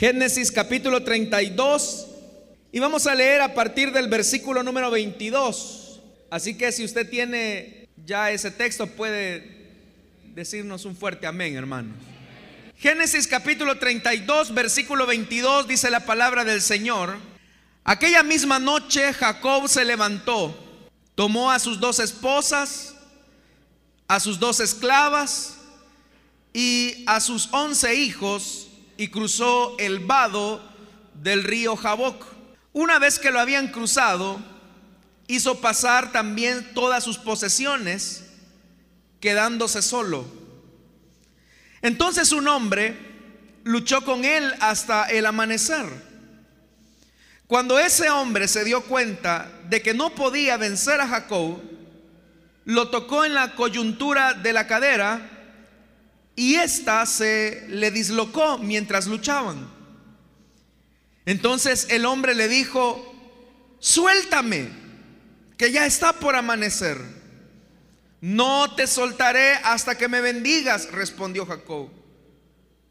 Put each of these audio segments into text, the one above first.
Génesis capítulo 32 y vamos a leer a partir del versículo número 22. Así que si usted tiene ya ese texto puede decirnos un fuerte amén, hermanos. Génesis capítulo 32, versículo 22 dice la palabra del Señor. Aquella misma noche Jacob se levantó, tomó a sus dos esposas, a sus dos esclavas y a sus once hijos y cruzó el vado del río Jaboc. Una vez que lo habían cruzado, hizo pasar también todas sus posesiones, quedándose solo. Entonces un hombre luchó con él hasta el amanecer. Cuando ese hombre se dio cuenta de que no podía vencer a Jacob, lo tocó en la coyuntura de la cadera y ésta se le dislocó mientras luchaban. Entonces el hombre le dijo, suéltame, que ya está por amanecer. No te soltaré hasta que me bendigas, respondió Jacob.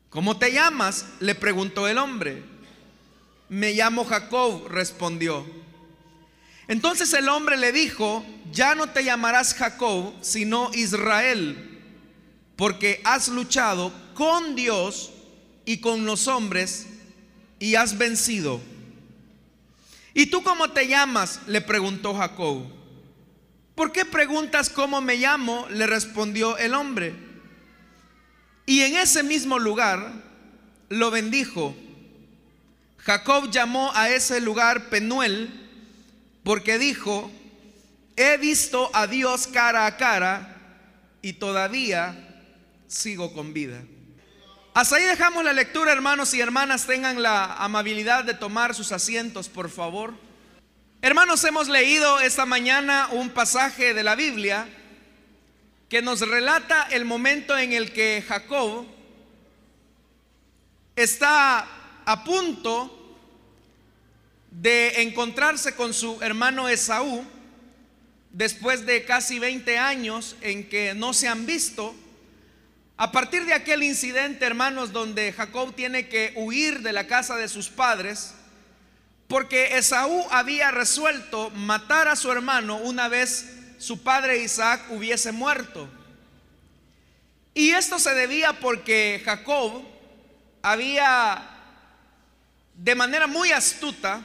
¿Cómo te llamas? le preguntó el hombre. Me llamo Jacob, respondió. Entonces el hombre le dijo, ya no te llamarás Jacob, sino Israel, porque has luchado con Dios y con los hombres y has vencido. ¿Y tú cómo te llamas? le preguntó Jacob. ¿Por qué preguntas cómo me llamo? le respondió el hombre. Y en ese mismo lugar lo bendijo. Jacob llamó a ese lugar Penuel porque dijo, he visto a Dios cara a cara y todavía sigo con vida. Hasta ahí dejamos la lectura, hermanos y hermanas. Tengan la amabilidad de tomar sus asientos, por favor. Hermanos, hemos leído esta mañana un pasaje de la Biblia que nos relata el momento en el que Jacob está a punto de encontrarse con su hermano Esaú después de casi 20 años en que no se han visto. A partir de aquel incidente, hermanos, donde Jacob tiene que huir de la casa de sus padres, porque Esaú había resuelto matar a su hermano una vez su padre Isaac hubiese muerto. Y esto se debía porque Jacob había de manera muy astuta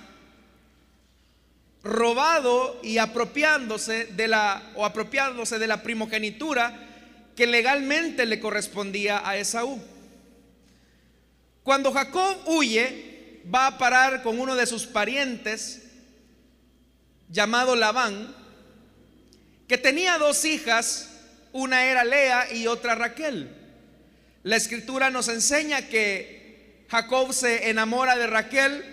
robado y apropiándose de la o apropiándose de la primogenitura que legalmente le correspondía a Esaú. Cuando Jacob huye, va a parar con uno de sus parientes llamado Labán, que tenía dos hijas, una era Lea y otra Raquel. La escritura nos enseña que Jacob se enamora de Raquel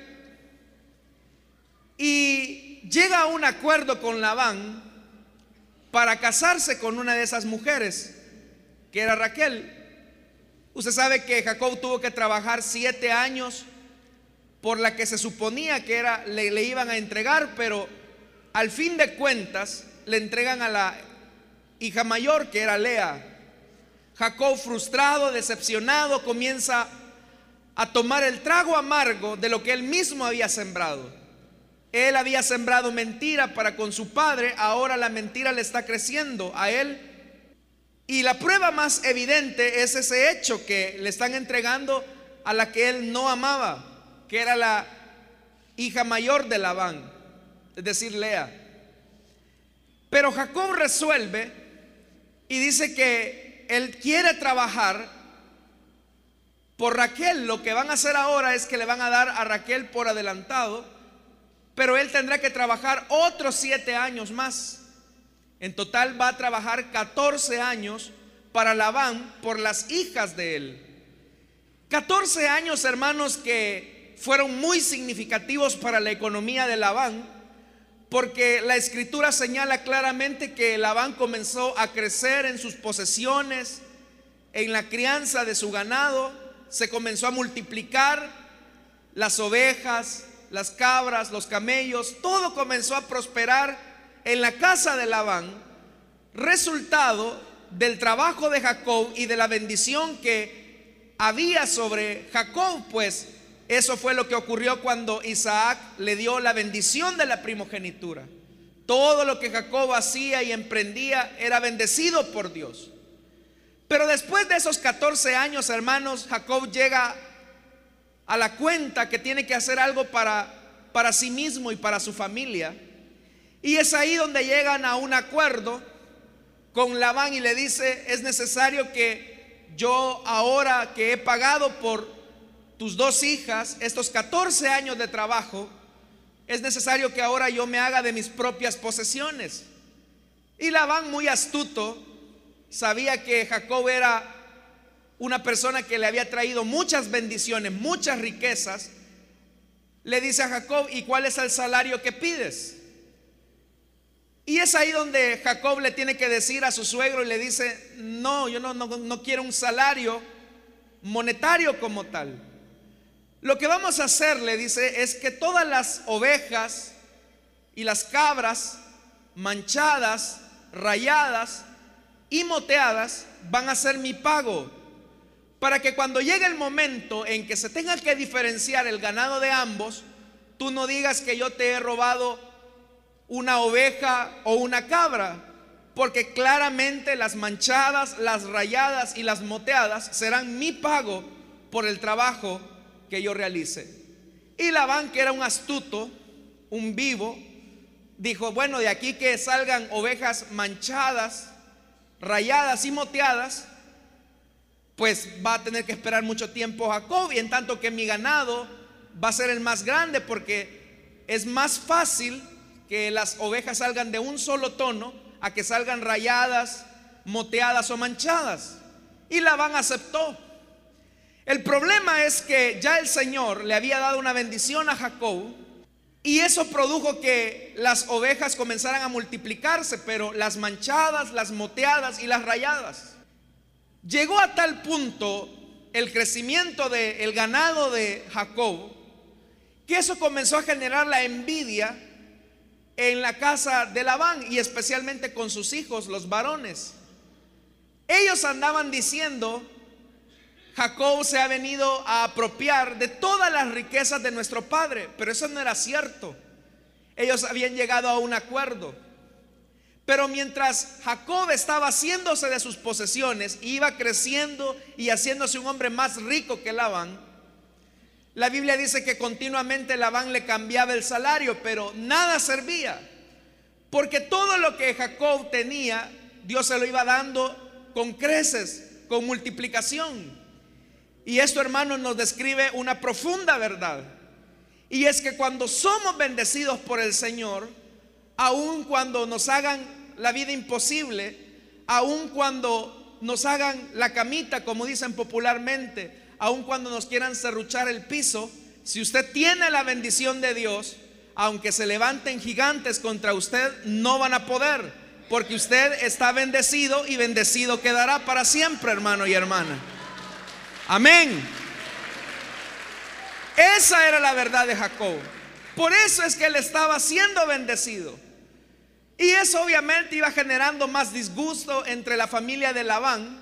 y llega a un acuerdo con Labán para casarse con una de esas mujeres, que era Raquel. Usted sabe que Jacob tuvo que trabajar siete años por la que se suponía que era, le, le iban a entregar, pero al fin de cuentas le entregan a la hija mayor que era Lea. Jacob frustrado, decepcionado, comienza a tomar el trago amargo de lo que él mismo había sembrado. Él había sembrado mentira para con su padre, ahora la mentira le está creciendo a él. Y la prueba más evidente es ese hecho que le están entregando a la que él no amaba que era la hija mayor de Labán, es decir, Lea. Pero Jacob resuelve y dice que él quiere trabajar por Raquel. Lo que van a hacer ahora es que le van a dar a Raquel por adelantado, pero él tendrá que trabajar otros siete años más. En total va a trabajar 14 años para Labán por las hijas de él. 14 años, hermanos, que fueron muy significativos para la economía de Labán, porque la escritura señala claramente que Labán comenzó a crecer en sus posesiones, en la crianza de su ganado, se comenzó a multiplicar las ovejas, las cabras, los camellos, todo comenzó a prosperar en la casa de Labán, resultado del trabajo de Jacob y de la bendición que había sobre Jacob, pues Eso fue lo que ocurrió cuando Isaac le dio la bendición de la primogenitura. Todo lo que Jacob hacía y emprendía era bendecido por Dios. Pero después de esos 14 años, hermanos, Jacob llega a la cuenta que tiene que hacer algo para, para sí mismo y para su familia. Y es ahí donde llegan a un acuerdo con Labán y le dice, es necesario que yo ahora que he pagado por tus dos hijas estos 14 años de trabajo, es necesario que ahora yo me haga de mis propias posesiones. Y Labán, muy astuto, sabía que Jacob era una persona que le había traído muchas bendiciones, muchas riquezas. Le dice a Jacob, ¿y cuál es el salario que pides? Y es ahí donde Jacob le tiene que decir a su suegro y le dice, no, yo no, no, quiero un salario monetario como tal. Lo que vamos a hacer, le dice, es que todas las ovejas y las cabras manchadas, rayadas y moteadas van a ser mi pago. Para que cuando llegue el momento en que se tenga que diferenciar el ganado de ambos, tú no digas que yo te he robado una oveja o una cabra, porque claramente las manchadas, las rayadas y las moteadas serán mi pago por el trabajo que yo realice. Y Labán, que era un astuto, un vivo, dijo, bueno, de aquí que salgan ovejas manchadas, rayadas y moteadas, pues va a tener que esperar mucho tiempo Jacob y en tanto que mi ganado va a ser el más grande porque es más fácil que las ovejas salgan de un solo tono a que salgan rayadas, moteadas o manchadas. Y Labán aceptó. El problema es que ya el Señor le había dado una bendición a Jacob y eso produjo que las ovejas comenzaran a multiplicarse, pero las manchadas, las moteadas y las rayadas. Llegó a tal punto el crecimiento del ganado de Jacob que eso comenzó a generar la envidia en la casa de Labán y especialmente con sus hijos, los varones. Ellos andaban diciendo, Jacob se ha venido a apropiar de todas las riquezas de nuestro padre, pero eso no era cierto. Ellos habían llegado a un acuerdo. Pero mientras Jacob estaba haciéndose de sus posesiones, iba creciendo y haciéndose un hombre más rico que Labán, la Biblia dice que continuamente Labán le cambiaba el salario, pero nada servía. Porque todo lo que Jacob tenía, Dios se lo iba dando con creces, con multiplicación. Y esto, hermanos, nos describe una profunda verdad. Y es que cuando somos bendecidos por el Señor, aun cuando nos hagan la vida imposible, aun cuando nos hagan la camita, como dicen popularmente, aun cuando nos quieran serruchar el piso, si usted tiene la bendición de Dios, aunque se levanten gigantes contra usted, no van a poder, porque usted está bendecido y bendecido quedará para siempre, hermano y hermana. Amén. Esa era la verdad de Jacob. Por eso es que él estaba siendo bendecido. Y eso obviamente iba generando más disgusto entre la familia de Labán,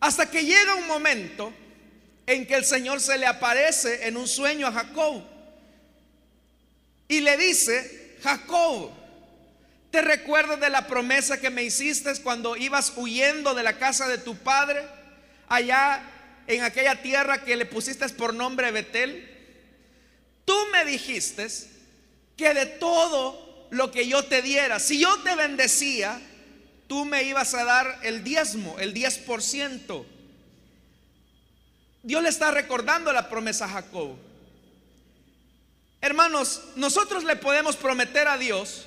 hasta que llega un momento en que el Señor se le aparece en un sueño a Jacob y le dice, Jacob, ¿te recuerdas de la promesa que me hiciste cuando ibas huyendo de la casa de tu padre allá en aquella tierra que le pusiste por nombre Betel? Tú me dijiste que de todo lo que yo te diera, si yo te bendecía, tú me ibas a dar el diezmo, el 10%. Dios le está recordando la promesa a Jacob. Hermanos, nosotros le podemos prometer a Dios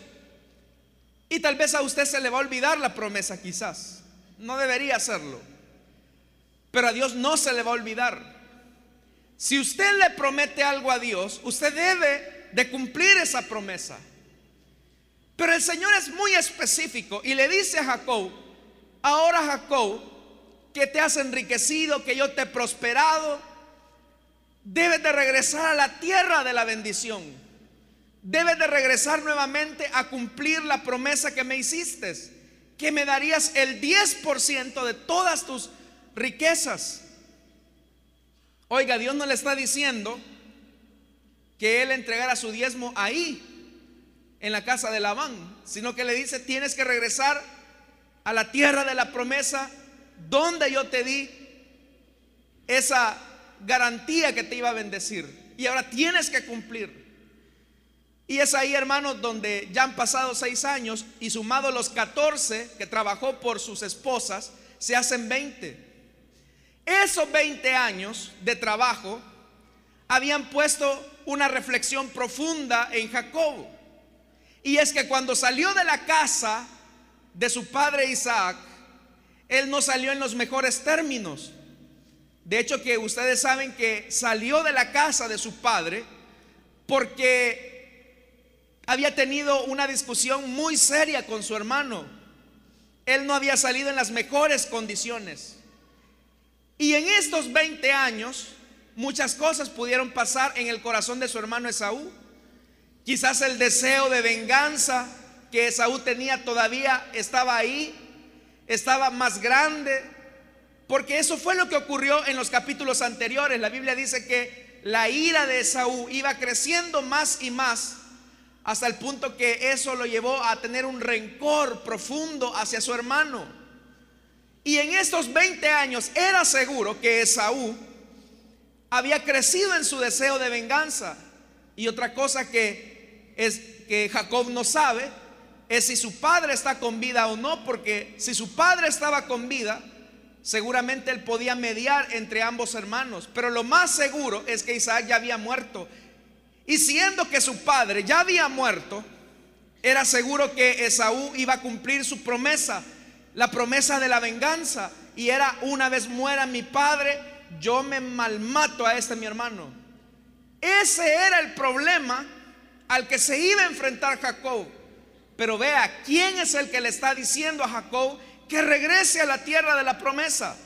y tal vez a usted se le va a olvidar la promesa quizás. No debería hacerlo. Pero a Dios no se le va a olvidar. Si usted le promete algo a Dios, usted debe de cumplir esa promesa. Pero el Señor es muy específico y le dice a Jacob, ahora Jacob, que te has enriquecido, que yo te he prosperado. Debes de regresar a la tierra de la bendición. Debes de regresar nuevamente a cumplir la promesa que me hiciste, que me darías el 10% de todas tus riquezas. Oiga, Dios no le está diciendo que él entregara su diezmo ahí, en la casa de Labán, sino que le dice, tienes que regresar a la tierra de la promesa donde yo te di esa garantía que te iba a bendecir. Y ahora tienes que cumplir. Y es ahí, hermanos, donde ya han pasado seis años y sumado los 14 que trabajó por sus esposas, se hacen 20. Esos 20 años de trabajo habían puesto una reflexión profunda en Jacob. Y es que cuando salió de la casa de su padre Isaac, él no salió en los mejores términos. De hecho que ustedes saben que salió de la casa de su padre porque había tenido una discusión muy seria con su hermano. Él no había salido en las mejores condiciones. Y en estos 20 años, muchas cosas pudieron pasar en el corazón de su hermano Esaú. Quizás el deseo de venganza que Esaú tenía todavía estaba ahí, estaba más grande, porque eso fue lo que ocurrió en los capítulos anteriores. La Biblia dice que la ira de Esaú iba creciendo más y más hasta el punto que eso lo llevó a tener un rencor profundo hacia su hermano. Y en estos 20 años era seguro que Esaú había crecido en su deseo de venganza. Y otra cosa que es que Jacob no sabe es si su padre está con vida o no, porque si su padre estaba con vida, seguramente él podía mediar entre ambos hermanos. Pero lo más seguro es que Isaac ya había muerto. Y siendo que su padre ya había muerto, era seguro que Esaú iba a cumplir su promesa, la promesa de la venganza. Y era una vez muera mi padre, yo me malmato a este mi hermano. Ese era el problema al que se iba a enfrentar Jacob. Pero vea, ¿quién es el que le está diciendo a Jacob que regrese a la tierra de la promesa?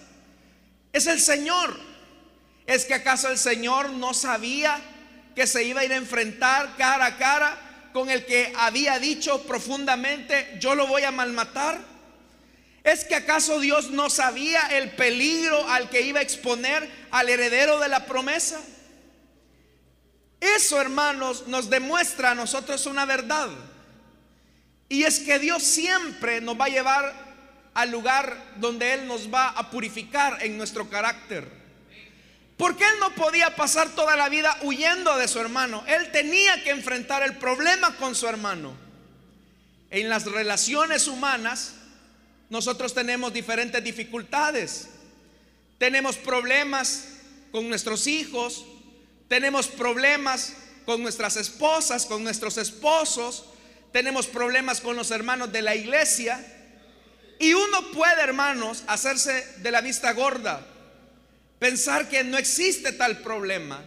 Es el Señor. ¿Es que acaso el Señor no sabía que se iba a ir a enfrentar cara a cara con el que había dicho profundamente, yo lo voy a malmatar? ¿Es que acaso Dios no sabía el peligro al que iba a exponer al heredero de la promesa? Eso, hermanos, nos demuestra a nosotros una verdad. Y es que Dios siempre nos va a llevar al lugar donde Él nos va a purificar en nuestro carácter. Porque Él no podía pasar toda la vida huyendo de su hermano. Él tenía que enfrentar el problema con su hermano. En las relaciones humanas, nosotros tenemos diferentes dificultades. Tenemos problemas con nuestros hijos, tenemos problemas con nuestras esposas, con nuestros esposos, tenemos problemas con los hermanos de la iglesia. Y uno puede, hermanos, hacerse de la vista gorda, pensar que no existe tal problema,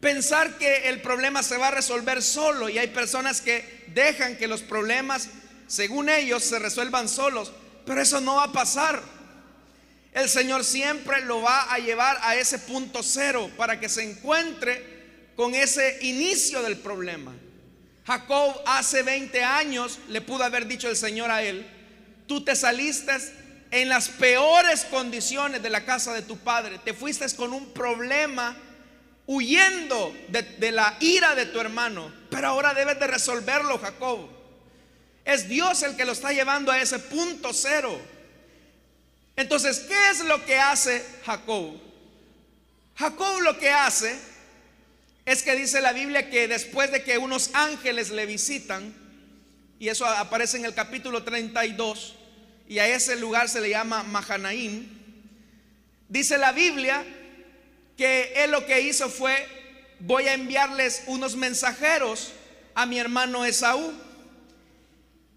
pensar que el problema se va a resolver solo. Y hay personas que dejan que los problemas, según ellos, se resuelvan solos, pero eso no va a pasar. El Señor siempre lo va a llevar a ese punto cero para que se encuentre con ese inicio del problema. Jacob hace 20 años le pudo haber dicho el Señor a él, tú te saliste en las peores condiciones de la casa de tu padre, te fuiste con un problema huyendo de, de, la ira de tu hermano, pero ahora debes de resolverlo, Jacob. Es Dios el que lo está llevando a ese punto cero. Entonces, ¿qué es lo que hace Jacob? Jacob lo que hace es que dice la Biblia que después de que unos ángeles le visitan, y eso aparece en el capítulo 32, y a ese lugar se le llama Mahanaim, dice la Biblia que él lo que hizo fue, voy a enviarles unos mensajeros a mi hermano Esaú,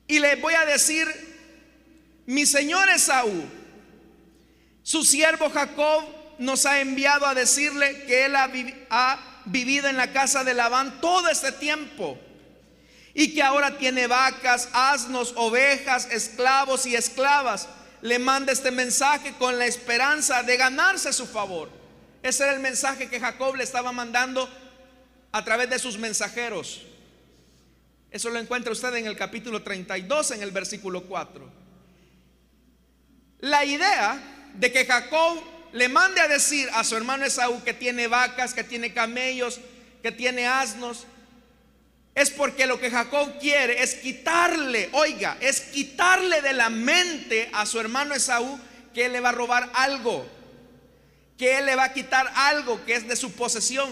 y le voy a decir, mi señor Esaú, su siervo Jacob nos ha enviado a decirle que él ha, ha vivido en la casa de Labán todo este tiempo y que ahora tiene vacas, asnos, ovejas, esclavos y esclavas, le manda este mensaje con la esperanza de ganarse su favor. Ese era el mensaje que Jacob le estaba mandando a través de sus mensajeros. Eso lo encuentra usted en el capítulo 32, en el versículo 4. La idea de que Jacob le mande a decir a su hermano Esaú que tiene vacas, que tiene camellos, que tiene asnos, es porque lo que Jacob quiere es quitarle, oiga, es quitarle de la mente a su hermano Esaú que él le va a robar algo, que él le va a quitar algo que es de su posesión.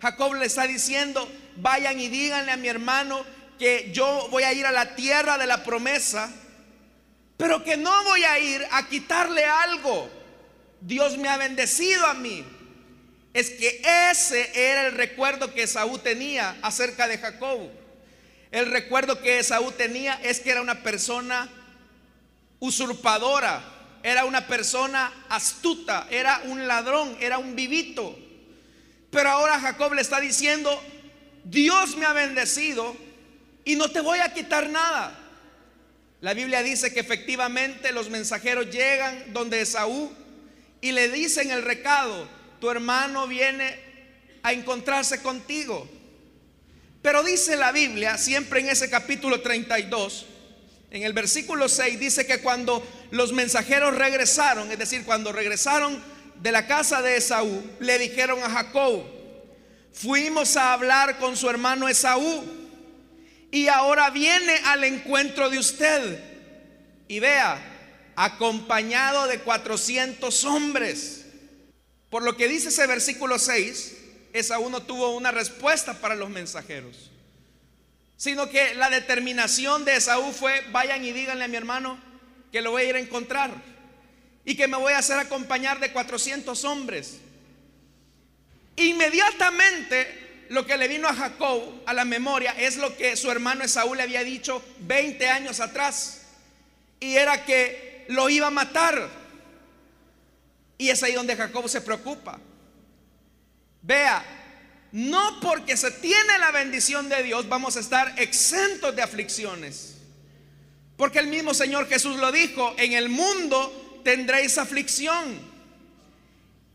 Jacob le está diciendo, vayan y díganle a mi hermano que yo voy a ir a la tierra de la promesa, pero que no voy a ir a quitarle algo. Dios me ha bendecido a mí es que ese era el recuerdo que Esaú tenía acerca de Jacob. El recuerdo que Esaú tenía es que era una persona usurpadora, era una persona astuta, era un ladrón, era un vivito. Pero ahora Jacob le está diciendo, Dios me ha bendecido y no te voy a quitar nada. La Biblia dice que efectivamente los mensajeros llegan donde Esaú y le dicen el recado, tu hermano viene a encontrarse contigo. Pero dice la Biblia, siempre en ese capítulo 32, en el versículo 6, dice que cuando los mensajeros regresaron, es decir, cuando regresaron de la casa de Esaú, le dijeron a Jacob, fuimos a hablar con su hermano Esaú y ahora viene al encuentro de usted. Y vea, acompañado de 400 hombres. Por lo que dice ese versículo 6, Esaú no tuvo una respuesta para los mensajeros, sino que la determinación de Esaú fue, vayan y díganle a mi hermano que lo voy a ir a encontrar y que me voy a hacer acompañar de 400 hombres. Inmediatamente lo que le vino a Jacob a la memoria es lo que su hermano Esaú le había dicho 20 años atrás, y era que lo iba a matar. Y es ahí donde Jacob se preocupa. Vea, no porque se tiene la bendición de Dios vamos a estar exentos de aflicciones. Porque el mismo Señor Jesús lo dijo, en el mundo tendréis aflicción.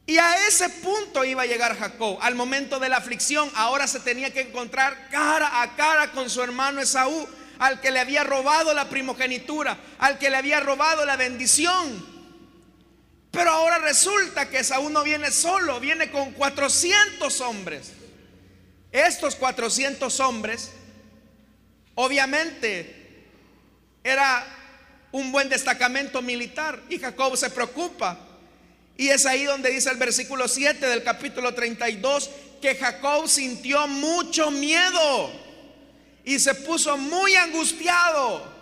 Y a ese punto iba a llegar Jacob, al momento de la aflicción. Ahora se tenía que encontrar cara a cara con su hermano Esaú, al que le había robado la primogenitura, al que le había robado la bendición. Pero ahora resulta que Saúl no viene solo, viene con 400 hombres. Estos 400 hombres, obviamente, era un buen destacamento militar y Jacob se preocupa. Y es ahí donde dice el versículo 7 del capítulo 32 que Jacob sintió mucho miedo y se puso muy angustiado.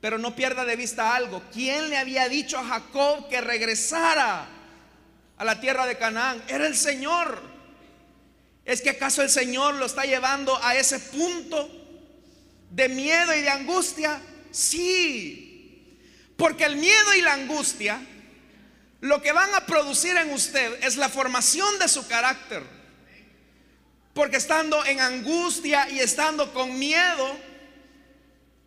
Pero no pierda de vista algo. ¿Quién le había dicho a Jacob que regresara a la tierra de Canaán? Era el Señor. ¿Es que acaso el Señor lo está llevando a ese punto de miedo y de angustia? Sí. Porque el miedo y la angustia lo que van a producir en usted es la formación de su carácter. Porque estando en angustia y estando con miedo,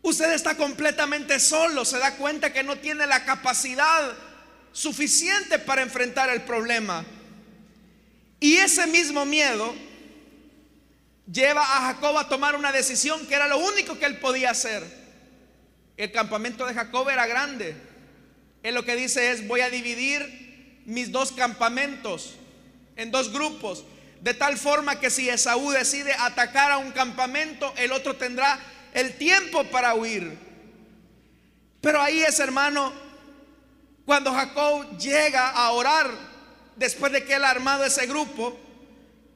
Usted está completamente solo, se da cuenta que no tiene la capacidad suficiente para enfrentar el problema. Y ese mismo miedo lleva a Jacob a tomar una decisión que era lo único que él podía hacer. El campamento de Jacob era grande. Él lo que dice es, voy a dividir mis dos campamentos en dos grupos, de tal forma que si Esaú decide atacar a un campamento, el otro tendrá el tiempo para huir. Pero ahí es, hermano, cuando Jacob llega a orar, después de que él ha armado ese grupo,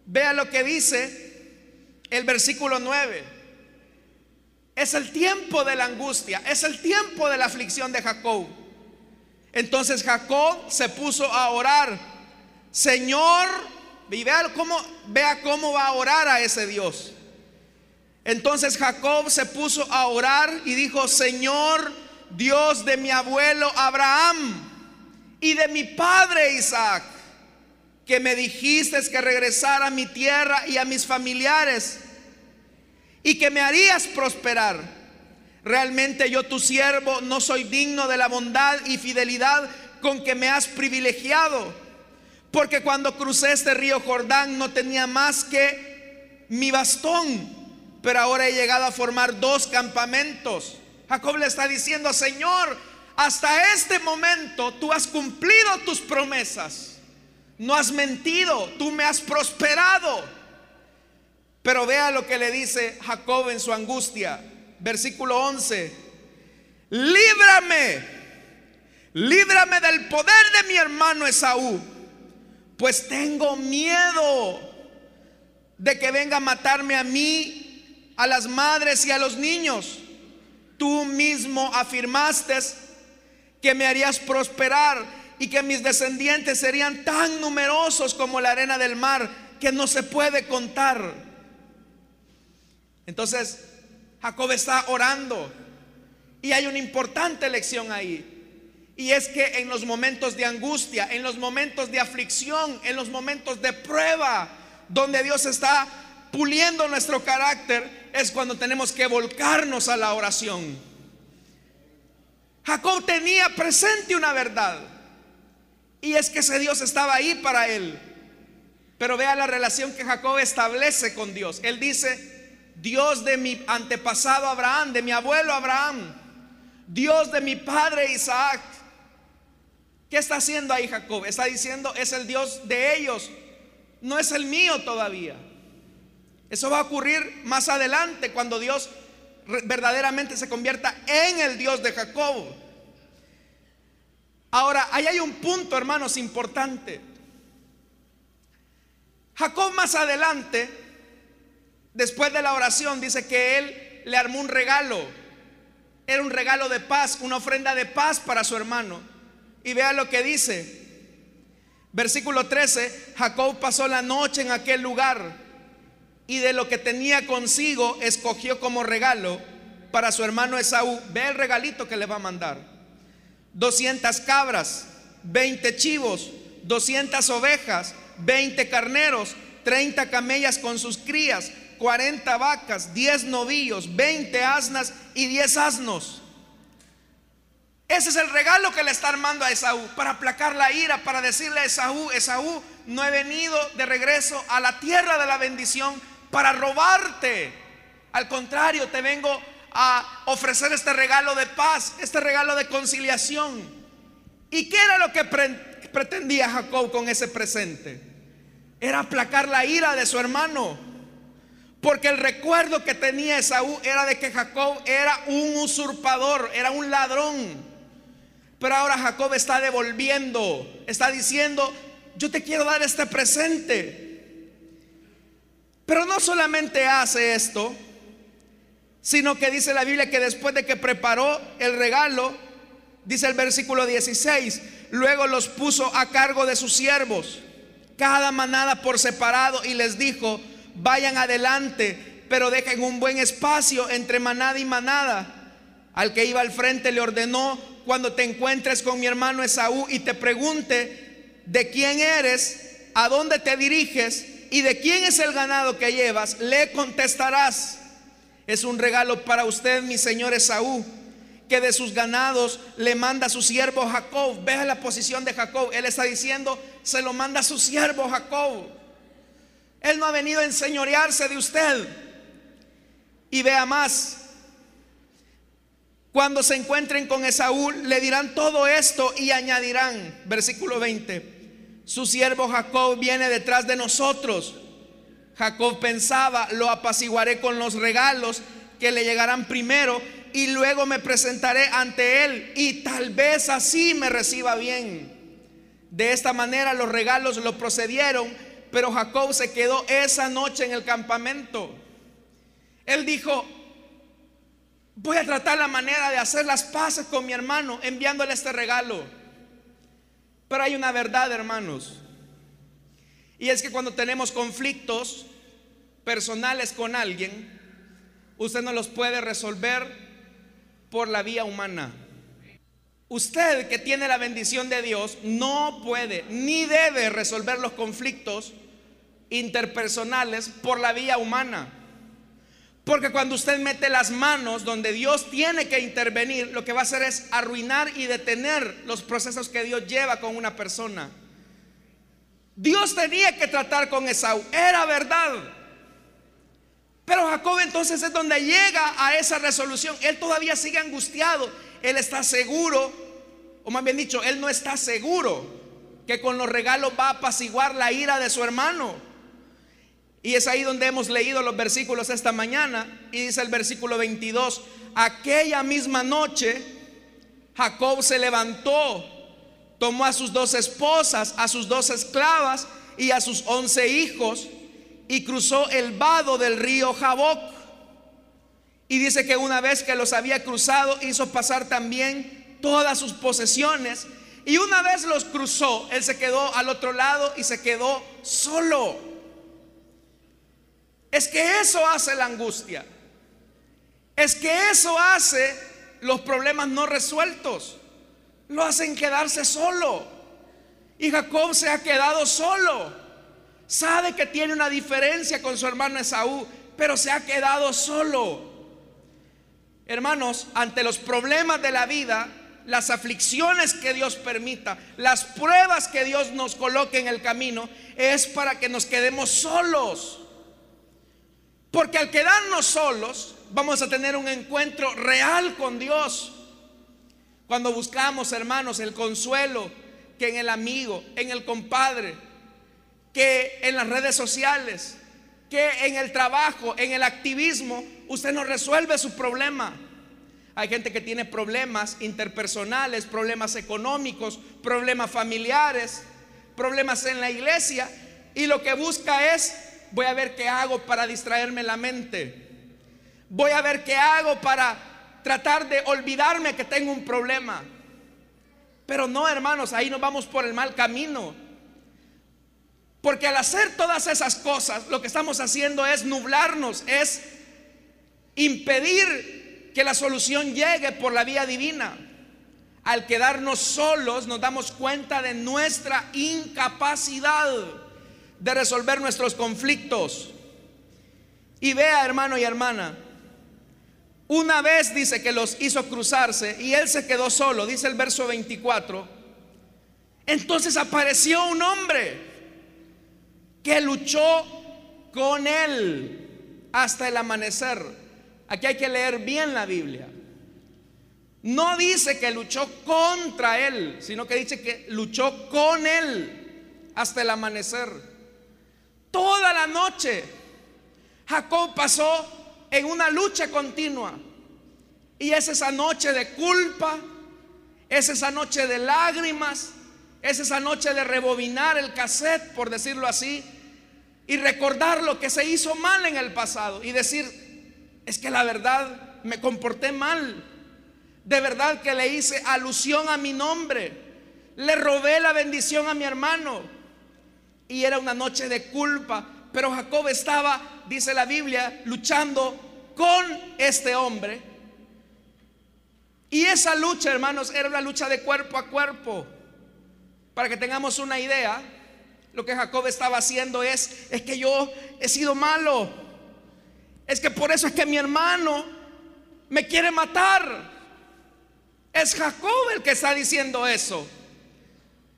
vea lo que dice el versículo 9. Es el tiempo de la angustia, es el tiempo de la aflicción de Jacob. Entonces Jacob se puso a orar, Señor, y vea cómo, vea cómo va a orar a ese Dios. Entonces Jacob se puso a orar y dijo, Señor Dios de mi abuelo Abraham y de mi padre Isaac, que me dijiste que regresara a mi tierra y a mis familiares y que me harías prosperar. Realmente yo tu siervo no soy digno de la bondad y fidelidad con que me has privilegiado, porque cuando crucé este río Jordán no tenía más que mi bastón pero ahora he llegado a formar dos campamentos. Jacob le está diciendo, Señor, hasta este momento tú has cumplido tus promesas. No has mentido, tú me has prosperado. Pero vea lo que le dice Jacob en su angustia. Versículo 11. Líbrame, líbrame del poder de mi hermano Esaú, pues tengo miedo de que venga a matarme a mí, a las madres y a los niños. Tú mismo afirmaste que me harías prosperar y que mis descendientes serían tan numerosos como la arena del mar que no se puede contar. Entonces, Jacob está orando y hay una importante lección ahí. Y es que en los momentos de angustia, en los momentos de aflicción, en los momentos de prueba, donde Dios está puliendo nuestro carácter, es cuando tenemos que volcarnos a la oración. Jacob tenía presente una verdad. Y es que ese Dios estaba ahí para él. Pero vea la relación que Jacob establece con Dios. Él dice, Dios de mi antepasado Abraham, de mi abuelo Abraham, Dios de mi padre Isaac. ¿Qué está haciendo ahí Jacob? Está diciendo, es el Dios de ellos, no es el mío todavía. Eso va a ocurrir más adelante cuando Dios verdaderamente se convierta en el Dios de Jacob. Ahora, ahí hay un punto, hermanos, importante. Jacob más adelante, después de la oración, dice que él le armó un regalo. Era un regalo de paz, una ofrenda de paz para su hermano. Y vea lo que dice. Versículo 13, Jacob pasó la noche en aquel lugar y de lo que tenía consigo escogió como regalo para su hermano Esaú. Ve el regalito que le va a mandar. 200 cabras, 20 chivos, 200 ovejas, 20 carneros, 30 camellas con sus crías, 40 vacas, 10 novillos, 20 asnas y 10 asnos. Ese es el regalo que le está armando a Esaú, para aplacar la ira, para decirle a Esaú, Esaú, no he venido de regreso a la tierra de la bendición para robarte. Al contrario, te vengo a ofrecer este regalo de paz, este regalo de conciliación. ¿Y qué era lo que pretendía Jacob con ese presente? Era aplacar la ira de su hermano. Porque el recuerdo que tenía Esaú era de que Jacob era un usurpador, era un ladrón. Pero ahora Jacob está devolviendo, está diciendo, yo te quiero dar este presente. Pero no solamente hace esto, sino que dice la Biblia que después de que preparó el regalo, dice el versículo 16, luego los puso a cargo de sus siervos, cada manada por separado, y les dijo, vayan adelante, pero dejen un buen espacio entre manada y manada. Al que iba al frente le ordenó, cuando te encuentres con mi hermano Esaú y te pregunte de quién eres, a dónde te diriges y de quién es el ganado que llevas, le contestarás es un regalo para usted, mi señor Esaú, que de sus ganados le manda a su siervo Jacob. Vea la posición de Jacob. Él está diciendo, se lo manda a su siervo Jacob. Él no ha venido a enseñorearse de usted. Y vea más, cuando se encuentren con Esaú, le dirán todo esto y añadirán, versículo 20, su siervo Jacob viene detrás de nosotros Jacob pensaba, lo apaciguaré con los regalos que le llegarán primero y luego me presentaré ante él y tal vez así me reciba bien. De esta manera los regalos lo procedieron, pero Jacob se quedó esa noche en el campamento. Él dijo, voy a tratar la manera de hacer las paces con mi hermano enviándole este regalo. Pero hay una verdad, hermanos. Y es que cuando tenemos conflictos personales con alguien, usted no los puede resolver por la vía humana. Usted que tiene la bendición de Dios no puede ni debe resolver los conflictos interpersonales por la vía humana. Porque cuando usted mete las manos donde Dios tiene que intervenir, lo que va a hacer es arruinar y detener los procesos que Dios lleva con una persona. Dios tenía que tratar con Esaú, era verdad. Pero Jacob entonces es donde llega a esa resolución. Él todavía sigue angustiado. Él está seguro, o más bien dicho, él no está seguro que con los regalos va a apaciguar la ira de su hermano. Y es ahí donde hemos leído los versículos esta mañana. Y dice el versículo 22, aquella misma noche Jacob se levantó, tomó a sus dos esposas, a sus dos esclavas y a sus once hijos y cruzó el vado del río Jaboc. Y dice que una vez que los había cruzado hizo pasar también todas sus posesiones. Y una vez los cruzó, él se quedó al otro lado y se quedó solo. Es que eso hace la angustia. Es que eso hace los problemas no resueltos. Lo hacen quedarse solo. Y Jacob se ha quedado solo. Sabe que tiene una diferencia con su hermano Esaú, pero se ha quedado solo. Hermanos, ante los problemas de la vida, las aflicciones que Dios permita, las pruebas que Dios nos coloque en el camino, es para que nos quedemos solos. Porque al quedarnos solos, vamos a tener un encuentro real con Dios. Cuando buscamos, hermanos, el consuelo que en el amigo, en el compadre, que en las redes sociales, que en el trabajo, en el activismo, usted no resuelve su problema. Hay gente que tiene problemas interpersonales, problemas económicos, problemas familiares, problemas en la iglesia y lo que busca es, voy a ver qué hago para distraerme la mente. Voy a ver qué hago para tratar de olvidarme que tengo un problema. Pero no, hermanos, ahí nos vamos por el mal camino. Porque al hacer todas esas cosas, lo que estamos haciendo es nublarnos, es impedir que la solución llegue por la vía divina. Al quedarnos solos nos damos cuenta de nuestra incapacidad de resolver nuestros conflictos. Y vea, hermano y hermana, una vez dice que los hizo cruzarse y él se quedó solo, dice el verso 24. Entonces apareció un hombre que luchó con él hasta el amanecer. Aquí hay que leer bien la Biblia. No dice que luchó contra él, sino que dice que luchó con él hasta el amanecer. Toda la noche Jacob pasó en una lucha continua. Y es esa noche de culpa, es esa noche de lágrimas, es esa noche de rebobinar el cassette, por decirlo así, y recordar lo que se hizo mal en el pasado y decir, es que la verdad me comporté mal. De verdad que le hice alusión a mi nombre. Le robé la bendición a mi hermano. Y era una noche de culpa. Pero Jacob estaba, dice la Biblia, luchando con este hombre. Y esa lucha, hermanos, era una lucha de cuerpo a cuerpo. Para que tengamos una idea, lo que Jacob estaba haciendo es, es que yo he sido malo. Es que por eso es que mi hermano me quiere matar. Es Jacob el que está diciendo eso.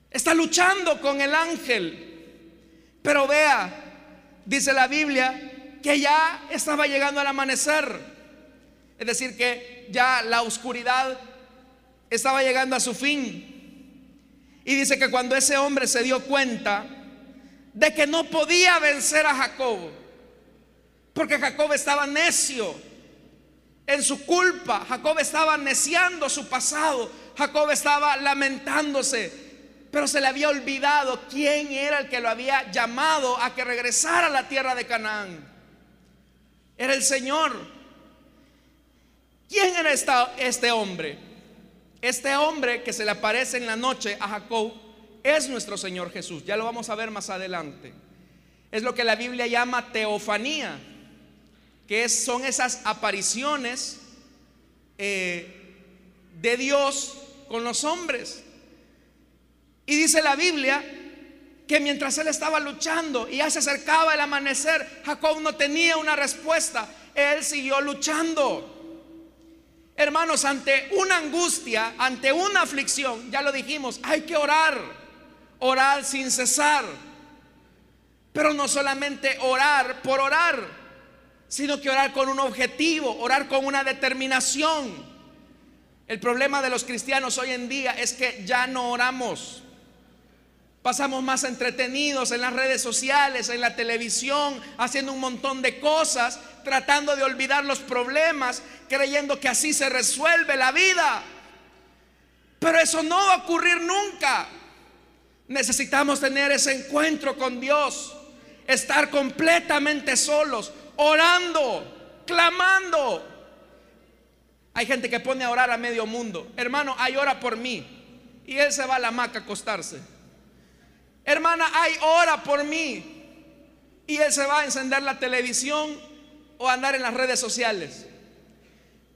Está luchando con el ángel. Pero vea, dice la Biblia, que ya estaba llegando al amanecer. Es decir, que ya la oscuridad estaba llegando a su fin. Y dice que cuando ese hombre se dio cuenta de que no podía vencer a Jacob, porque Jacob estaba necio en su culpa. Jacob estaba neciando su pasado. Jacob estaba lamentándose. Pero se le había olvidado quién era el que lo había llamado a que regresara a la tierra de Canaán. Era el Señor. ¿Quién era este hombre? Este hombre que se le aparece en la noche a Jacob es nuestro Señor Jesús. Ya lo vamos a ver más adelante. Es lo que la Biblia llama teofanía que son esas apariciones eh, de Dios con los hombres. Y dice la Biblia que mientras él estaba luchando y ya se acercaba el amanecer, Jacob no tenía una respuesta, él siguió luchando. Hermanos, ante una angustia, ante una aflicción, ya lo dijimos, hay que orar, orar sin cesar. Pero no solamente orar por orar, sino que orar con un objetivo, orar con una determinación. El problema de los cristianos hoy en día es que ya no oramos. Pasamos más entretenidos en las redes sociales, en la televisión, haciendo un montón de cosas, tratando de olvidar los problemas, creyendo que así se resuelve la vida. Pero eso no va a ocurrir nunca. Necesitamos tener ese encuentro con Dios, estar completamente solos, orando, clamando. Hay gente que pone a orar a medio mundo. Hermano, hay ora por mí. Y él se va a la hamaca a acostarse. Hermana, hay hora por mí. Y él se va a encender la televisión o a andar en las redes sociales.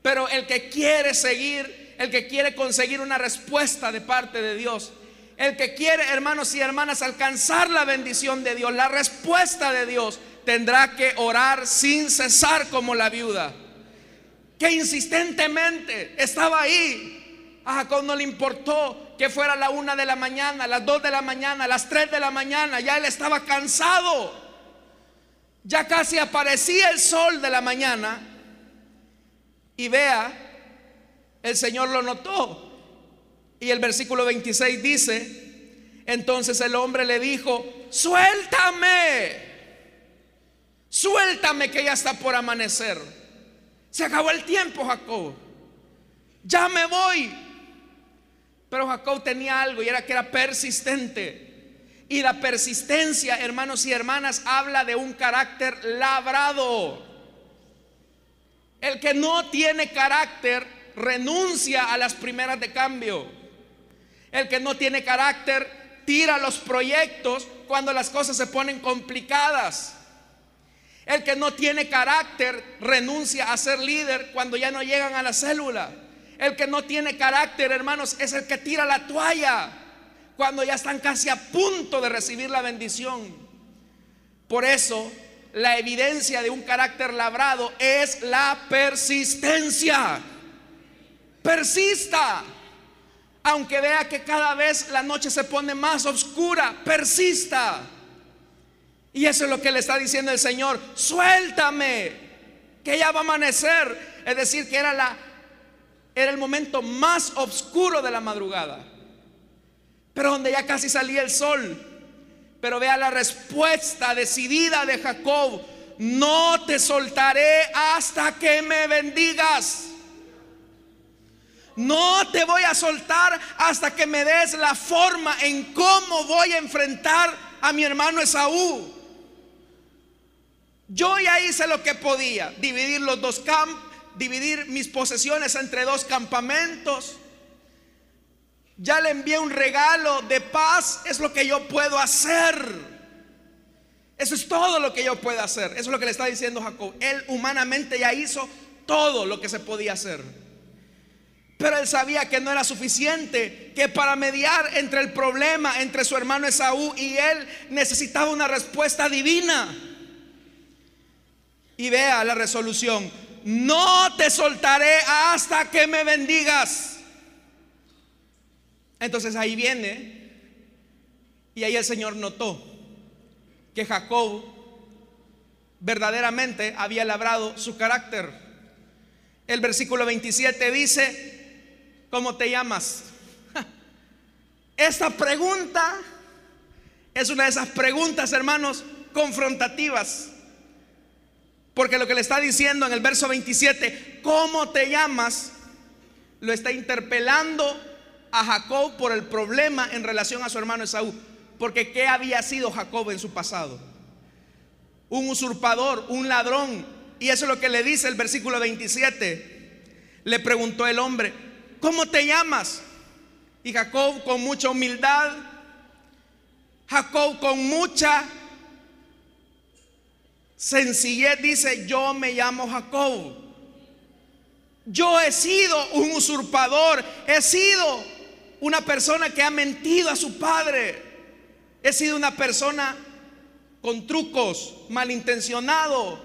Pero el que quiere seguir, el que quiere conseguir una respuesta de parte de Dios, el que quiere, hermanos y hermanas, alcanzar la bendición de Dios, la respuesta de Dios, tendrá que orar sin cesar como la viuda, que insistentemente estaba ahí. A Jacob no le importó que fuera la una de la mañana, las dos de la mañana, las tres de la mañana, ya él estaba cansado. Ya casi aparecía el sol de la mañana. Y vea, el Señor lo notó. Y el versículo 26 dice, entonces el hombre le dijo, suéltame, suéltame que ya está por amanecer. Se acabó el tiempo, Jacob. Ya me voy. Pero Jacob tenía algo y era que era persistente. Y la persistencia, hermanos y hermanas, habla de un carácter labrado. El que no tiene carácter renuncia a las primeras de cambio. El que no tiene carácter tira los proyectos cuando las cosas se ponen complicadas. El que no tiene carácter renuncia a ser líder cuando ya no llegan a la célula. El que no tiene carácter, hermanos, es el que tira la toalla cuando ya están casi a punto de recibir la bendición. Por eso, la evidencia de un carácter labrado es la persistencia. Persista. Aunque vea que cada vez la noche se pone más oscura, persista. Y eso es lo que le está diciendo el Señor. Suéltame, que ya va a amanecer. Es decir, que era la era el momento más oscuro de la madrugada, pero donde ya casi salía el sol. Pero vea la respuesta decidida de Jacob, no te soltaré hasta que me bendigas. No te voy a soltar hasta que me des la forma en cómo voy a enfrentar a mi hermano Esaú. Yo ya hice lo que podía, dividir los dos campos dividir mis posesiones entre dos campamentos. Ya le envié un regalo de paz, es lo que yo puedo hacer. Eso es todo lo que yo puedo hacer. Eso es lo que le está diciendo Jacob. Él humanamente ya hizo todo lo que se podía hacer. Pero él sabía que no era suficiente, que para mediar entre el problema entre su hermano Esaú y él necesitaba una respuesta divina. Y vea la resolución no te soltaré hasta que me bendigas. Entonces ahí viene, y ahí el Señor notó que Jacob verdaderamente había labrado su carácter. El versículo 27 dice, ¿cómo te llamas? Esta pregunta es una de esas preguntas, hermanos, confrontativas. Porque lo que le está diciendo en el verso 27, ¿cómo te llamas? Lo está interpelando a Jacob por el problema en relación a su hermano Esaú. Porque ¿qué había sido Jacob en su pasado? Un usurpador, un ladrón. Y eso es lo que le dice el versículo 27. Le preguntó el hombre, ¿cómo te llamas? Y Jacob con mucha humildad, Jacob con mucha sencillez dice, yo me llamo Jacob. Yo he sido un usurpador, he sido una persona que ha mentido a su padre, he sido una persona con trucos, malintencionado,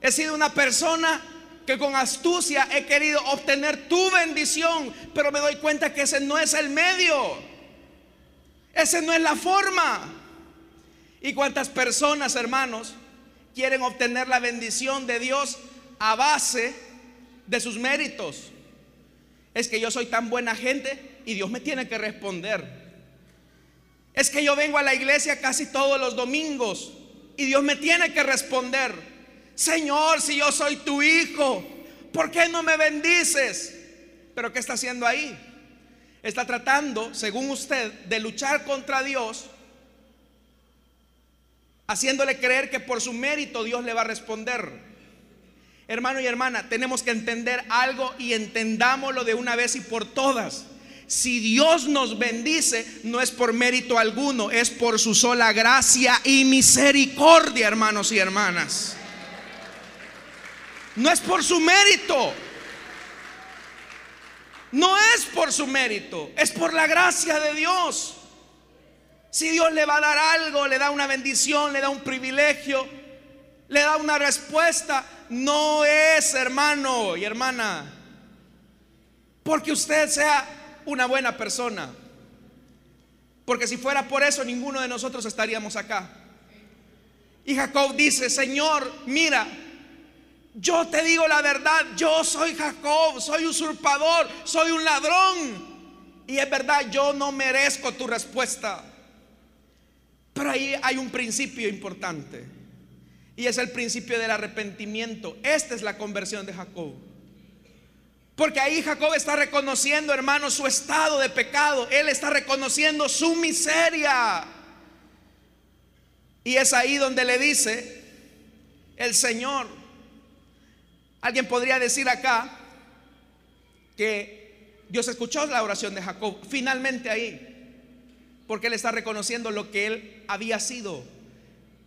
he sido una persona que con astucia he querido obtener tu bendición, pero me doy cuenta que ese no es el medio, ese no es la forma. ¿Y cuántas personas, hermanos, quieren obtener la bendición de Dios a base de sus méritos. Es que yo soy tan buena gente y Dios me tiene que responder. Es que yo vengo a la iglesia casi todos los domingos y Dios me tiene que responder, Señor, si yo soy tu hijo, ¿por qué no me bendices? Pero ¿qué está haciendo ahí? Está tratando, según usted, de luchar contra Dios, haciéndole creer que por su mérito Dios le va a responder. Hermano y hermana, tenemos que entender algo y entendámoslo de una vez y por todas. Si Dios nos bendice, no es por mérito alguno, es por su sola gracia y misericordia, hermanos y hermanas. No es por su mérito. No es por su mérito, es por la gracia de Dios. Si Dios le va a dar algo, le da una bendición, le da un privilegio, le da una respuesta, no es, hermano y hermana, porque usted sea una buena persona. Porque si fuera por eso, ninguno de nosotros estaríamos acá. Y Jacob dice, Señor, mira, yo te digo la verdad, yo soy Jacob, soy usurpador, soy un ladrón. Y es verdad, yo no merezco tu respuesta. Pero ahí hay un principio importante. Y es el principio del arrepentimiento. Esta es la conversión de Jacob. Porque ahí Jacob está reconociendo, hermano, su estado de pecado. Él está reconociendo su miseria. Y es ahí donde le dice el Señor. Alguien podría decir acá que Dios escuchó la oración de Jacob. Finalmente ahí. Porque él está reconociendo lo que él había sido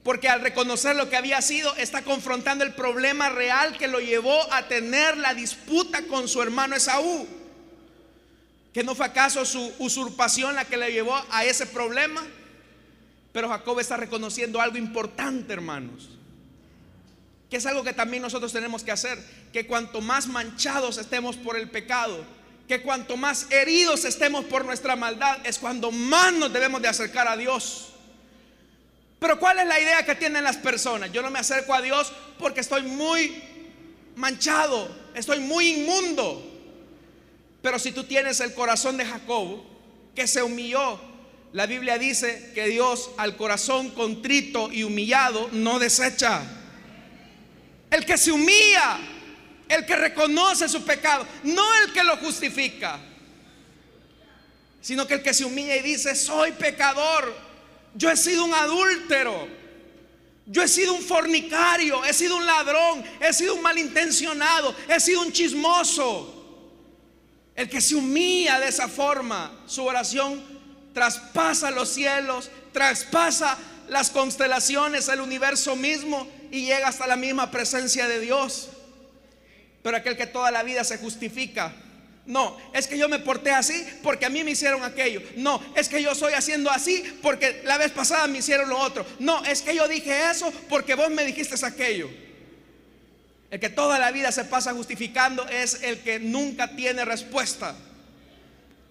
porque al reconocer lo que había sido, está confrontando el problema real que lo llevó a tener la disputa con su hermano Esaú. Que no fue acaso su usurpación la que le llevó a ese problema. Pero Jacob está reconociendo algo importante, hermanos. Que es algo que también nosotros tenemos que hacer. Que cuanto más manchados estemos por el pecado, que cuanto más heridos estemos por nuestra maldad, es cuando más nos debemos de acercar a Dios. Pero ¿cuál es la idea que tienen las personas? Yo no me acerco a Dios porque estoy muy manchado, estoy muy inmundo. Pero si tú tienes el corazón de Jacob, que se humilló, la Biblia dice que Dios al corazón contrito y humillado no desecha. El que se humilla, el que reconoce su pecado, no el que lo justifica, sino que el que se humilla y dice, soy pecador, yo he sido un adúltero. Yo he sido un fornicario, he sido un ladrón, he sido un malintencionado, he sido un chismoso. El que se humilla de esa forma, su oración traspasa los cielos, traspasa las constelaciones, el universo mismo y llega hasta la misma presencia de Dios. Pero aquel que toda la vida se justifica, no, es que yo me porté así porque a mí me hicieron aquello. No, es que yo estoy haciendo así porque la vez pasada me hicieron lo otro. No, es que yo dije eso porque vos me dijiste aquello. El que toda la vida se pasa justificando es el que nunca tiene respuesta.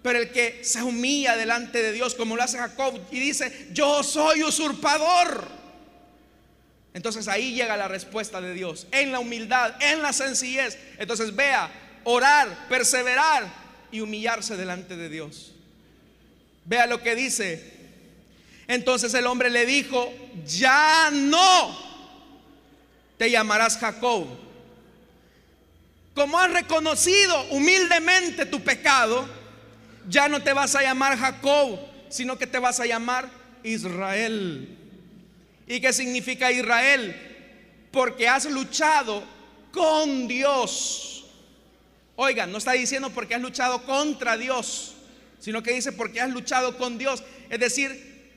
Pero el que se humilla delante de Dios como lo hace Jacob y dice, yo soy usurpador. Entonces ahí llega la respuesta de Dios, en la humildad, en la sencillez. Entonces vea, orar, perseverar y humillarse delante de Dios. Vea lo que dice. Entonces el hombre le dijo, ya no te llamarás Jacob. Como has reconocido humildemente tu pecado, ya no te vas a llamar Jacob, sino que te vas a llamar Israel. ¿Y qué significa Israel? Porque has luchado con Dios Oigan, no está diciendo porque has luchado contra Dios, sino que dice porque has luchado con Dios. Es decir,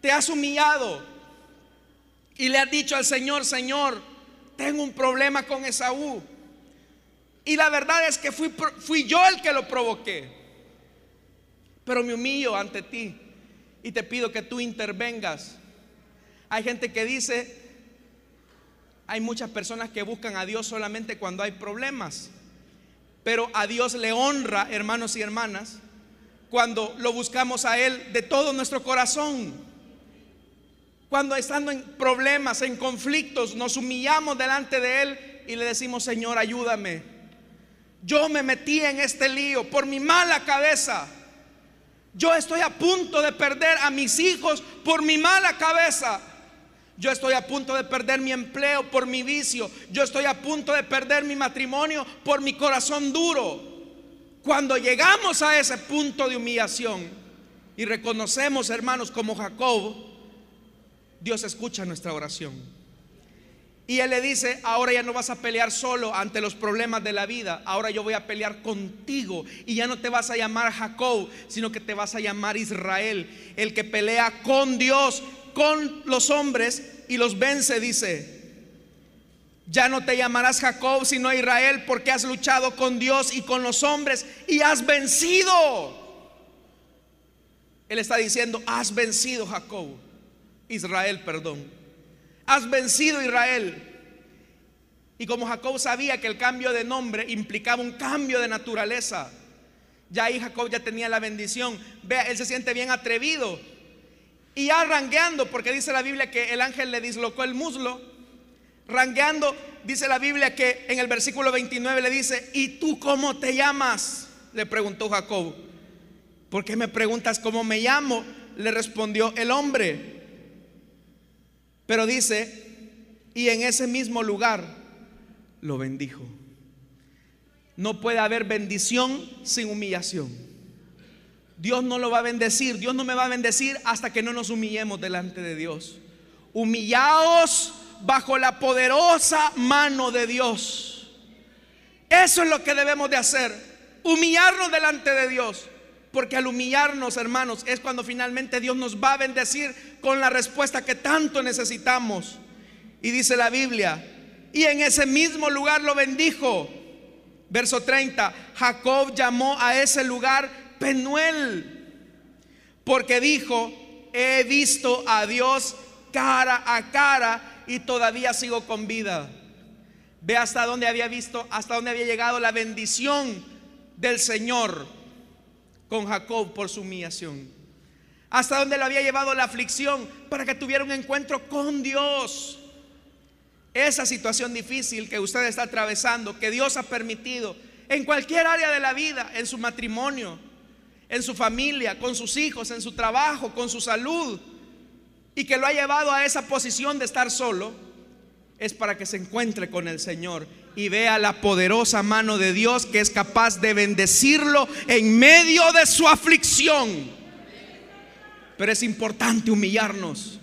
te has humillado y le has dicho al Señor, Señor, tengo un problema con Esaú. Y la verdad es que fui, fui yo el que lo provoqué. Pero me humillo ante ti y te pido que tú intervengas. Hay gente que dice, hay muchas personas que buscan a Dios solamente cuando hay problemas. Pero a Dios le honra, hermanos y hermanas, cuando lo buscamos a Él de todo nuestro corazón. Cuando estando en problemas, en conflictos, nos humillamos delante de Él y le decimos, Señor, ayúdame. Yo me metí en este lío por mi mala cabeza. Yo estoy a punto de perder a mis hijos por mi mala cabeza. Yo estoy a punto de perder mi empleo por mi vicio. Yo estoy a punto de perder mi matrimonio por mi corazón duro. Cuando llegamos a ese punto de humillación y reconocemos, hermanos, como Jacob, Dios escucha nuestra oración. Y Él le dice, ahora ya no vas a pelear solo ante los problemas de la vida, ahora yo voy a pelear contigo. Y ya no te vas a llamar Jacob, sino que te vas a llamar Israel, el que pelea con Dios, con los hombres y los vence, dice. Ya no te llamarás Jacob, sino Israel, porque has luchado con Dios y con los hombres y has vencido. Él está diciendo, has vencido Jacob, Israel, perdón. Has vencido Israel. Y como Jacob sabía que el cambio de nombre implicaba un cambio de naturaleza, ya ahí Jacob ya tenía la bendición. Vea, él se siente bien atrevido y ya rangueando, porque dice la Biblia que el ángel le dislocó el muslo. Rangueando, dice la Biblia que en el versículo 29 le dice, ¿y tú cómo te llamas? Le preguntó Jacob. ¿Por qué me preguntas cómo me llamo? Le respondió el hombre. Pero dice, y en ese mismo lugar lo bendijo. No puede haber bendición sin humillación. Dios no lo va a bendecir. Dios no me va a bendecir hasta que no nos humillemos delante de Dios. Humillaos bajo la poderosa mano de Dios. Eso es lo que debemos de hacer. Humillarnos delante de Dios. Porque al humillarnos, hermanos, es cuando finalmente Dios nos va a bendecir con la respuesta que tanto necesitamos. Y dice la Biblia, y en ese mismo lugar lo bendijo. Verso 30, Jacob llamó a ese lugar Penuel, porque dijo, he visto a Dios cara a cara y todavía sigo con vida. Ve hasta dónde había visto, hasta dónde había llegado la bendición del Señor con Jacob por su humillación. Hasta dónde lo había llevado la aflicción para que tuviera un encuentro con Dios. Esa situación difícil que usted está atravesando, que Dios ha permitido en cualquier área de la vida, en su matrimonio, en su familia, con sus hijos, en su trabajo, con su salud, y que lo ha llevado a esa posición de estar solo, es para que se encuentre con el Señor y vea la poderosa mano de Dios que es capaz de bendecirlo en medio de su aflicción. Pero es importante humillarnos.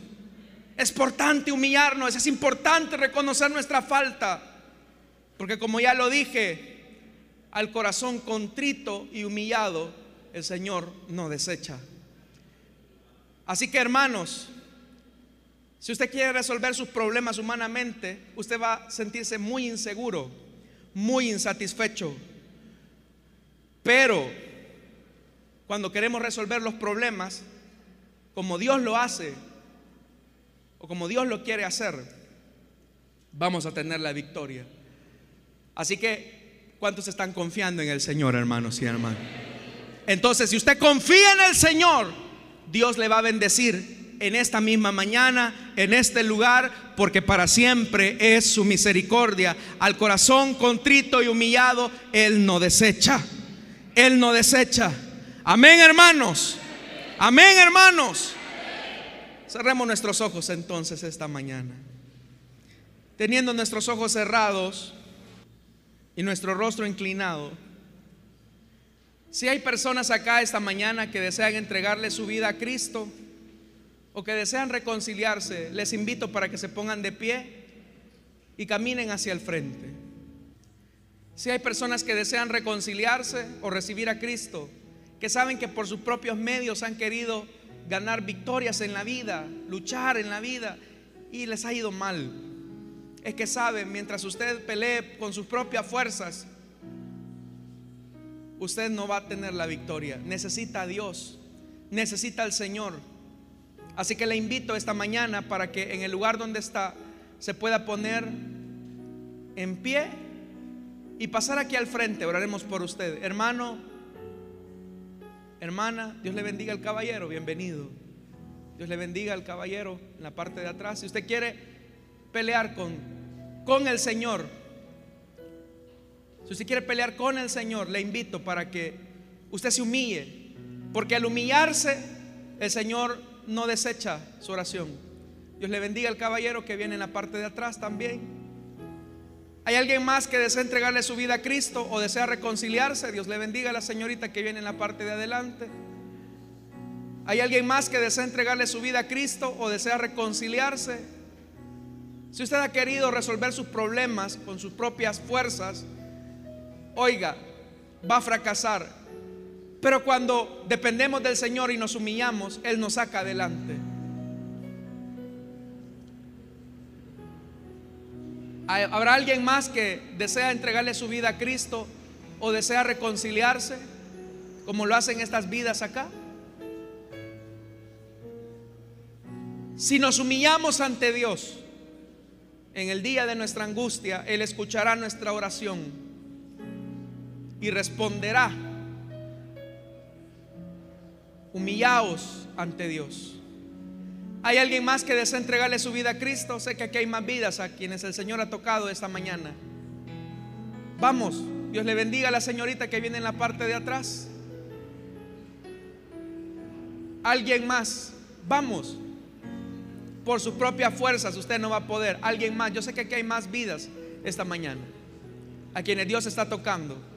Es importante humillarnos, es importante reconocer nuestra falta. Porque como ya lo dije, al corazón contrito y humillado, el Señor no desecha. Así que hermanos, si usted quiere resolver sus problemas humanamente, usted va a sentirse muy inseguro, muy insatisfecho. Pero cuando queremos resolver los problemas, como Dios lo hace, o como Dios lo quiere hacer, vamos a tener la victoria. Así que, ¿cuántos están confiando en el Señor, hermanos y hermanas? Entonces, si usted confía en el Señor, Dios le va a bendecir en esta misma mañana, en este lugar, porque para siempre es su misericordia. Al corazón contrito y humillado, Él no desecha. Él no desecha. Amén, hermanos. Amén, hermanos. Cerremos nuestros ojos entonces esta mañana. Teniendo nuestros ojos cerrados y nuestro rostro inclinado. Si hay personas acá esta mañana que desean entregarle su vida a Cristo o que desean reconciliarse, les invito para que se pongan de pie y caminen hacia el frente. Si hay personas que desean reconciliarse o recibir a Cristo, que saben que por sus propios medios han querido ganar victorias en la vida, luchar en la vida y les ha ido mal. Es que saben, mientras usted pelee con sus propias fuerzas, usted no va a tener la victoria. Necesita a Dios, necesita al Señor. Así que le invito esta mañana para que en el lugar donde está se pueda poner en pie y pasar aquí al frente. Oraremos por usted. Hermano, hermana, Dios le bendiga al caballero, bienvenido. Dios le bendiga al caballero en la parte de atrás. Si usted quiere pelear con, con el Señor, si usted quiere pelear con el Señor, le invito para que usted se humille Porque al humillarse, el Señor no desecha su oración. Dios le bendiga al caballero que viene en la parte de atrás también. ¿Hay alguien más que desea entregarle su vida a Cristo o desea reconciliarse? Dios le bendiga a la señorita que viene en la parte de adelante. ¿Hay alguien más que desea entregarle su vida a Cristo o desea reconciliarse? Si usted ha querido resolver sus problemas con sus propias fuerzas, oiga, va a fracasar pero cuando dependemos del Señor y nos humillamos, Él nos saca adelante. ¿Habrá alguien más que desea entregarle su vida a Cristo o desea reconciliarse como lo hacen estas vidas acá? Si nos humillamos ante Dios en el día de nuestra angustia, Él escuchará nuestra oración y responderá humillaos ante Dios. ¿Hay alguien más que desea entregarle su vida a Cristo? Sé que aquí hay más vidas a quienes el Señor ha tocado esta mañana. Vamos, Dios le bendiga a la señorita que viene en la parte de atrás. Alguien más, vamos. Por sus propias fuerzas usted no va a poder. Alguien más, yo sé que aquí hay más vidas esta mañana. A quienes Dios está tocando.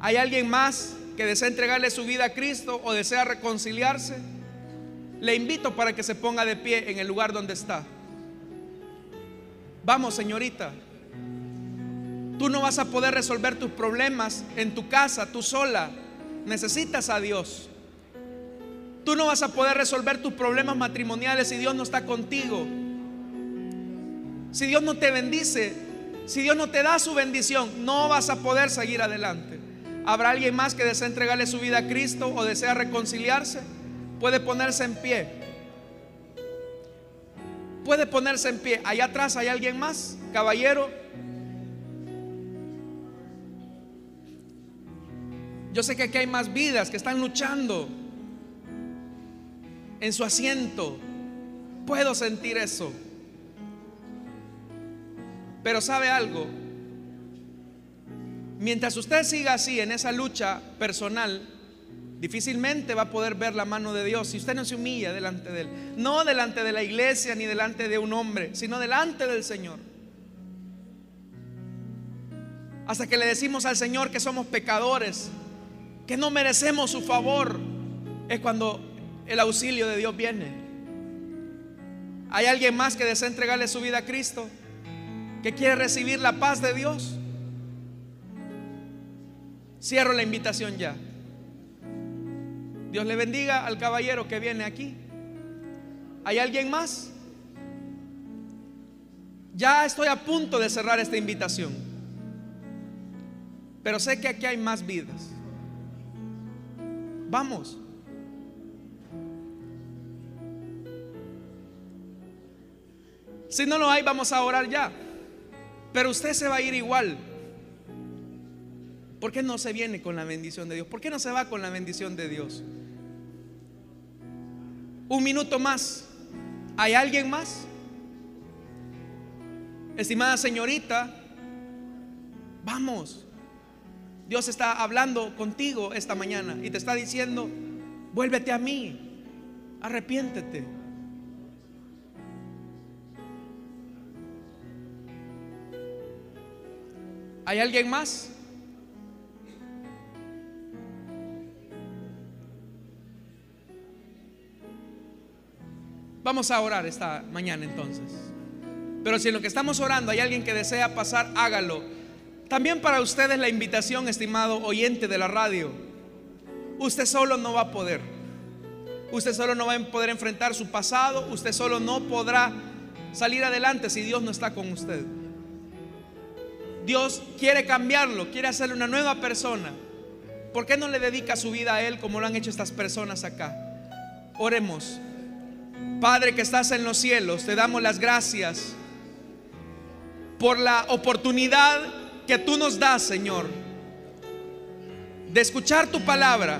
¿Hay alguien más que desea entregarle su vida a Cristo o desea reconciliarse, le invito para que se ponga de pie en el lugar donde está. Vamos, señorita. Tú no vas a poder resolver tus problemas en tu casa, tú sola. Necesitas a Dios. Tú no vas a poder resolver tus problemas matrimoniales si Dios no está contigo. Si Dios no te bendice, si Dios no te da su bendición, no vas a poder seguir adelante. ¿Habrá alguien más que desea entregarle su vida a Cristo o desea reconciliarse? Puede ponerse en pie. Puede ponerse en pie. Allá atrás hay alguien más, caballero. Yo sé que aquí hay más vidas que están luchando en su asiento. Puedo sentir eso. Pero sabe algo, Mientras usted siga así en esa lucha personal, difícilmente va a poder ver la mano de Dios si usted no se humilla delante de Él. No delante de la iglesia ni delante de un hombre, sino delante del Señor. Hasta que le decimos al Señor que somos pecadores, que no merecemos su favor, es cuando el auxilio de Dios viene. ¿Hay alguien más que desea entregarle su vida a Cristo? ¿Que quiere recibir la paz de Dios? Cierro la invitación ya. Dios le bendiga al caballero que viene aquí. ¿Hay alguien más? Ya estoy a punto de cerrar esta invitación. Pero sé que aquí hay más vidas. Vamos. Si no lo hay, vamos a orar ya. Pero usted se va a ir igual. ¿Por qué no se viene con la bendición de Dios? ¿Por qué no se va con la bendición de Dios? Un minuto más. ¿Hay alguien más? Estimada señorita, vamos. Dios está hablando contigo esta mañana y te está diciendo, vuélvete a mí, arrepiéntete. ¿Hay alguien más? Vamos a orar esta mañana entonces. Pero si en lo que estamos orando hay alguien que desea pasar, hágalo. También para ustedes la invitación, estimado oyente de la radio. Usted solo no va a poder. Usted solo no va a poder enfrentar su pasado. Usted solo no podrá salir adelante si Dios no está con usted. Dios quiere cambiarlo, quiere hacerle una nueva persona. ¿Por qué no le dedica su vida a Él como lo han hecho estas personas acá? Oremos. Padre que estás en los cielos, te damos las gracias por la oportunidad que tú nos das, Señor, de escuchar tu palabra.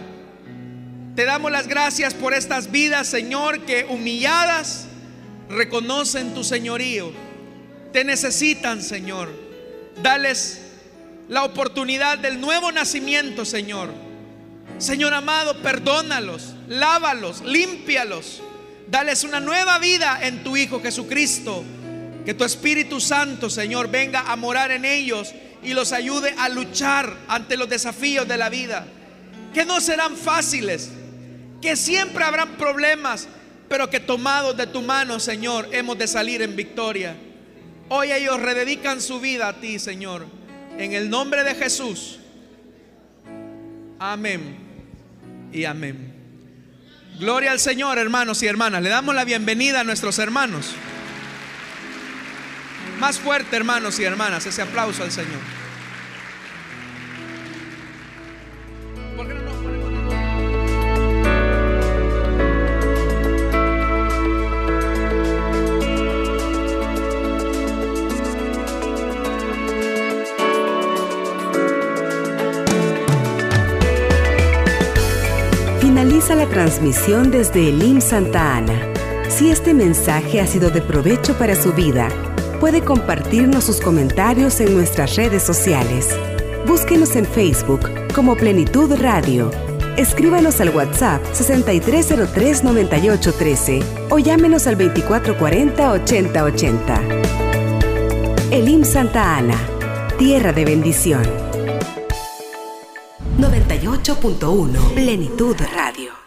Te damos las gracias por estas vidas, Señor, que humilladas reconocen tu señorío. Te necesitan, Señor. Dales la oportunidad del nuevo nacimiento, Señor. Señor amado, perdónalos, lávalos, límpialos. Dales una nueva vida en tu Hijo Jesucristo. Que tu Espíritu Santo, Señor, venga a morar en ellos y los ayude a luchar ante los desafíos de la vida. Que no serán fáciles, que siempre habrán problemas, pero que tomados de tu mano, Señor, hemos de salir en victoria. Hoy ellos rededican su vida a ti, Señor. En el nombre de Jesús. Amén y amén. Gloria al Señor, hermanos y hermanas. Le damos la bienvenida a nuestros hermanos. Más fuerte, hermanos y hermanas, ese aplauso al Señor. Finaliza la transmisión desde el Santa Ana. Si este mensaje ha sido de provecho para su vida, puede compartirnos sus comentarios en nuestras redes sociales. Búsquenos en Facebook como Plenitud Radio. Escríbanos al WhatsApp 6303-9813 o llámenos al 2440-8080. Elim Santa Ana, tierra de bendición. 98.1 Plenitud Radio.